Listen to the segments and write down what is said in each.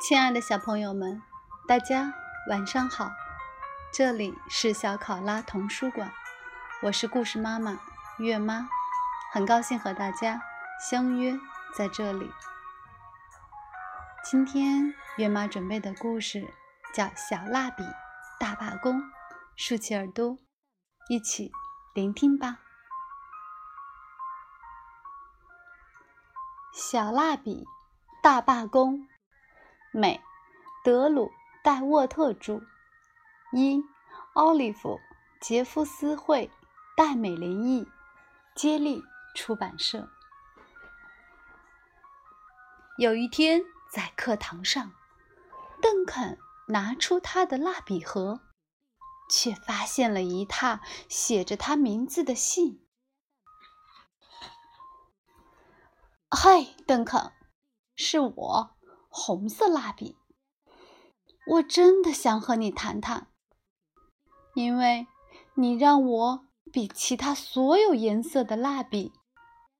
亲爱的小朋友们，大家晚上好！这里是小考拉童书馆，我是故事妈妈月妈，很高兴和大家相约在这里。今天月妈准备的故事叫《小蜡笔大罢工》，竖起耳朵，一起聆听吧。小蜡笔大罢工。美，德鲁戴沃特著，一，奥利弗·杰夫斯绘，戴美林译，接力出版社。有一天，在课堂上，邓肯拿出他的蜡笔盒，却发现了一沓写着他名字的信。嗨，邓肯，是我。红色蜡笔，我真的想和你谈谈，因为你让我比其他所有颜色的蜡笔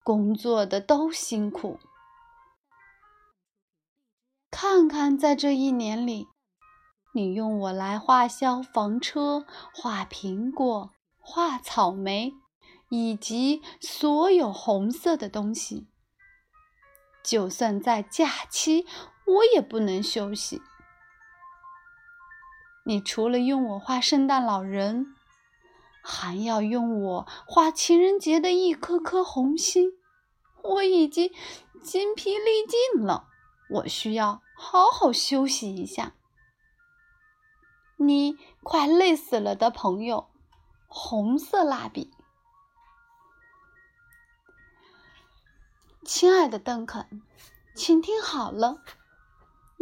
工作的都辛苦。看看，在这一年里，你用我来画消防车、画苹果、画草莓，以及所有红色的东西。就算在假期。我也不能休息。你除了用我画圣诞老人，还要用我画情人节的一颗颗红心。我已经筋疲力尽了，我需要好好休息一下。你快累死了的朋友，红色蜡笔。亲爱的邓肯，请听好了。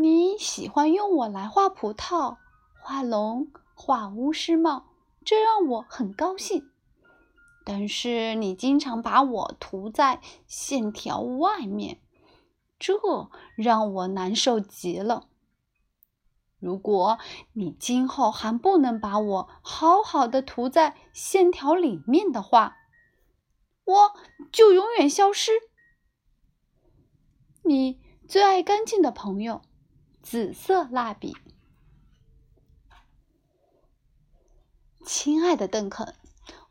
你喜欢用我来画葡萄、画龙、画巫师帽，这让我很高兴。但是你经常把我涂在线条外面，这让我难受极了。如果你今后还不能把我好好的涂在线条里面的话，我就永远消失。你最爱干净的朋友。紫色蜡笔，亲爱的邓肯，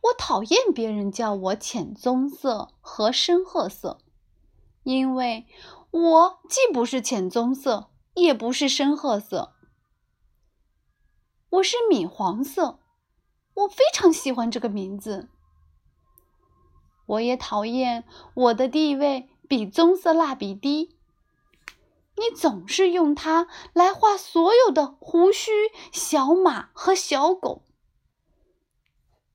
我讨厌别人叫我浅棕色和深褐色，因为我既不是浅棕色，也不是深褐色，我是米黄色。我非常喜欢这个名字。我也讨厌我的地位比棕色蜡笔低。你总是用它来画所有的胡须、小马和小狗，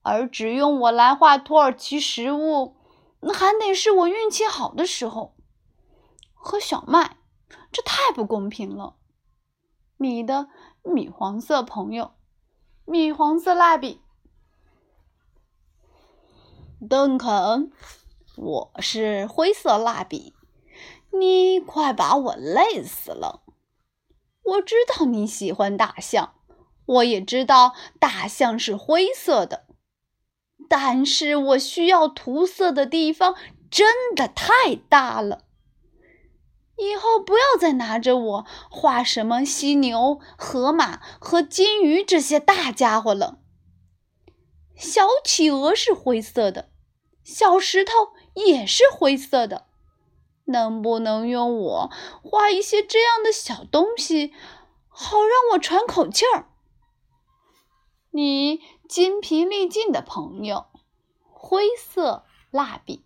而只用我来画土耳其食物，那还得是我运气好的时候。和小麦，这太不公平了。你的米黄色朋友，米黄色蜡笔，邓肯，我是灰色蜡笔。你快把我累死了！我知道你喜欢大象，我也知道大象是灰色的，但是我需要涂色的地方真的太大了。以后不要再拿着我画什么犀牛、河马和金鱼这些大家伙了。小企鹅是灰色的，小石头也是灰色的。能不能用我画一些这样的小东西，好让我喘口气儿？你筋疲力尽的朋友，灰色蜡笔。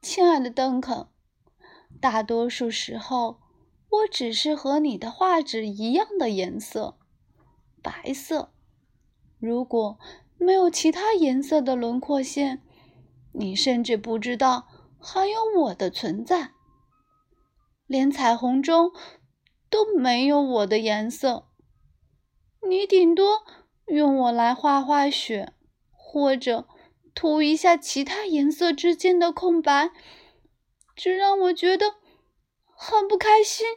亲爱的邓肯，大多数时候，我只是和你的画纸一样的颜色，白色。如果没有其他颜色的轮廓线。你甚至不知道还有我的存在，连彩虹中都没有我的颜色。你顶多用我来画画雪，或者涂一下其他颜色之间的空白，这让我觉得很不开心。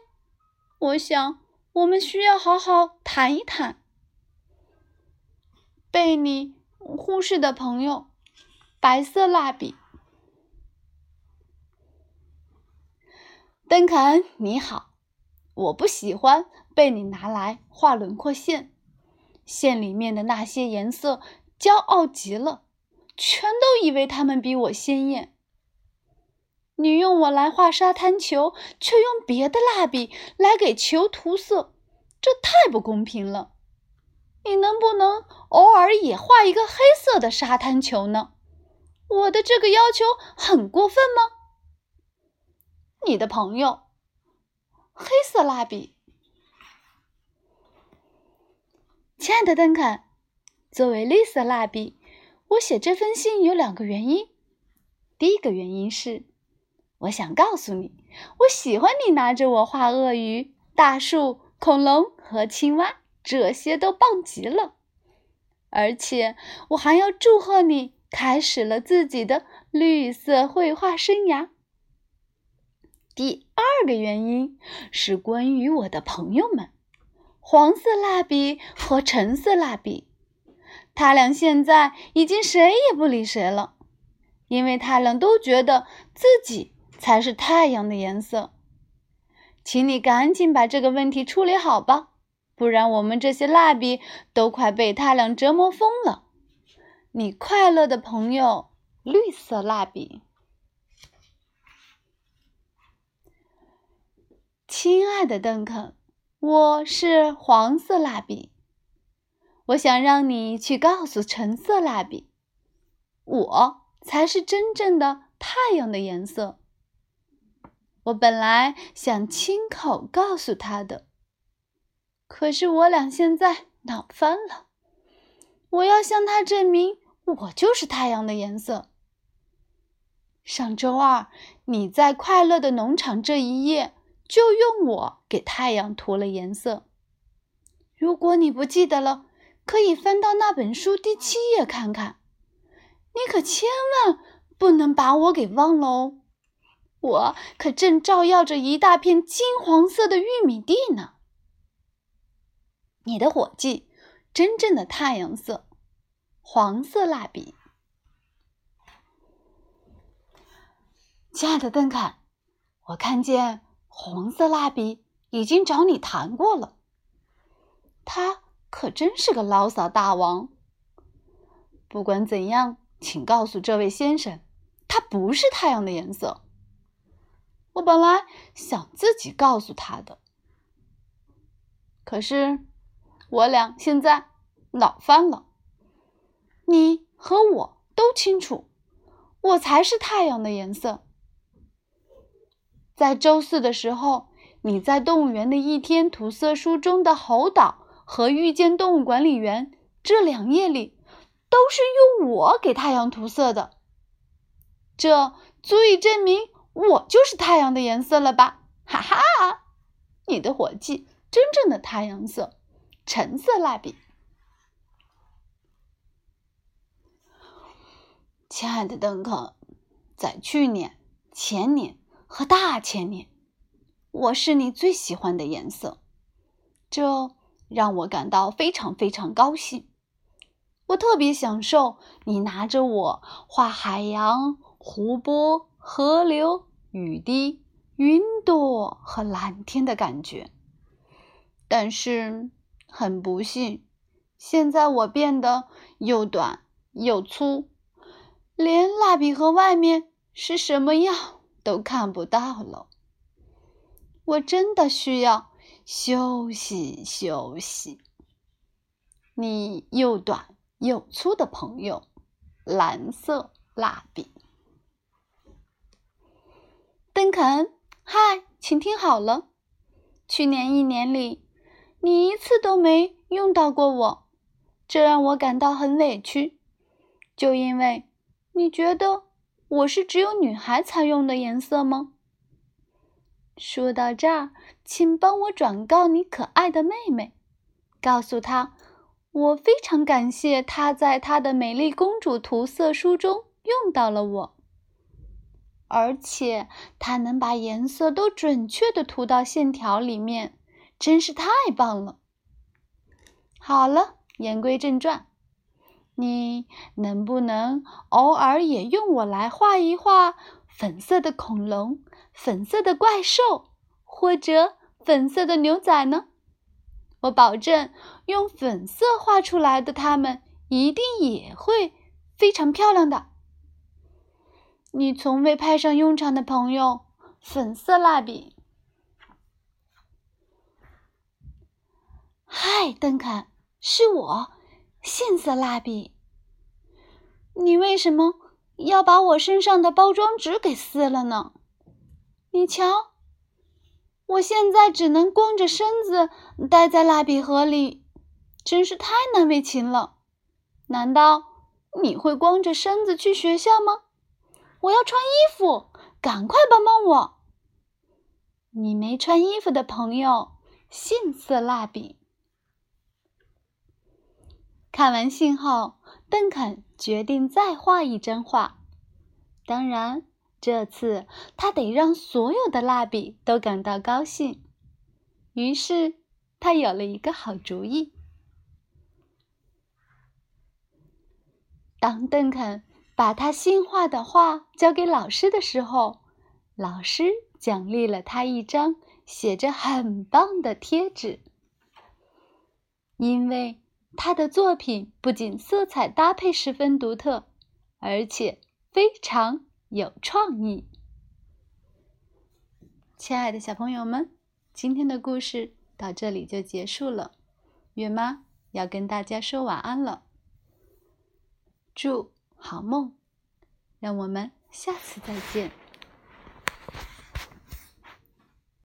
我想，我们需要好好谈一谈。被你忽视的朋友。白色蜡笔，邓肯，你好。我不喜欢被你拿来画轮廓线，线里面的那些颜色骄傲极了，全都以为它们比我鲜艳。你用我来画沙滩球，却用别的蜡笔来给球涂色，这太不公平了。你能不能偶尔也画一个黑色的沙滩球呢？我的这个要求很过分吗？你的朋友，黑色蜡笔。亲爱的邓肯，作为绿色蜡笔，我写这封信有两个原因。第一个原因是。我想告诉你，我喜欢你拿着我画鳄鱼、大树、恐龙和青蛙，这些都棒极了。而且我还要祝贺你开始了自己的绿色绘画生涯。第二个原因是关于我的朋友们——黄色蜡笔和橙色蜡笔，他俩现在已经谁也不理谁了，因为他俩都觉得自己。才是太阳的颜色，请你赶紧把这个问题处理好吧，不然我们这些蜡笔都快被太阳折磨疯了。你快乐的朋友，绿色蜡笔。亲爱的邓肯，我是黄色蜡笔，我想让你去告诉橙色蜡笔，我才是真正的太阳的颜色。我本来想亲口告诉他的，可是我俩现在闹翻了。我要向他证明，我就是太阳的颜色。上周二你在快乐的农场这一页就用我给太阳涂了颜色。如果你不记得了，可以翻到那本书第七页看看。你可千万不能把我给忘了哦。我可正照耀着一大片金黄色的玉米地呢。你的伙计，真正的太阳色，黄色蜡笔。亲爱的邓肯，我看见红色蜡笔已经找你谈过了。他可真是个牢骚大王。不管怎样，请告诉这位先生，它不是太阳的颜色。我本来想自己告诉他的，可是我俩现在闹翻了。你和我都清楚，我才是太阳的颜色。在周四的时候，你在动物园的一天涂色书中的猴岛和遇见动物管理员这两页里，都是用我给太阳涂色的。这足以证明。我就是太阳的颜色了吧？哈哈！你的伙计，真正的太阳色，橙色蜡笔。亲爱的邓肯，在去年、前年和大前年，我是你最喜欢的颜色，这让我感到非常非常高兴。我特别享受你拿着我画海洋、湖泊。河流、雨滴、云朵和蓝天的感觉，但是很不幸，现在我变得又短又粗，连蜡笔盒外面是什么样都看不到了。我真的需要休息休息。你又短又粗的朋友，蓝色蜡笔。邓肯，嗨，请听好了。去年一年里，你一次都没用到过我，这让我感到很委屈。就因为你觉得我是只有女孩才用的颜色吗？说到这儿，请帮我转告你可爱的妹妹，告诉她，我非常感谢她在她的美丽公主涂色书中用到了我。而且她能把颜色都准确的涂到线条里面，真是太棒了。好了，言归正传，你能不能偶尔也用我来画一画粉色的恐龙、粉色的怪兽，或者粉色的牛仔呢？我保证，用粉色画出来的它们一定也会非常漂亮的。你从未派上用场的朋友，粉色蜡笔。嗨，邓肯，是我，杏色蜡笔。你为什么要把我身上的包装纸给撕了呢？你瞧，我现在只能光着身子待在蜡笔盒里，真是太难为情了。难道你会光着身子去学校吗？我要穿衣服，赶快帮帮我！你没穿衣服的朋友，杏色蜡笔。看完信后，邓肯决定再画一张画。当然，这次他得让所有的蜡笔都感到高兴。于是，他有了一个好主意。当邓肯把他新画的画交给老师的时候，老师奖励了他一张写着“很棒”的贴纸，因为。他的作品不仅色彩搭配十分独特，而且非常有创意。亲爱的小朋友们，今天的故事到这里就结束了。月妈要跟大家说晚安了，祝好梦，让我们下次再见。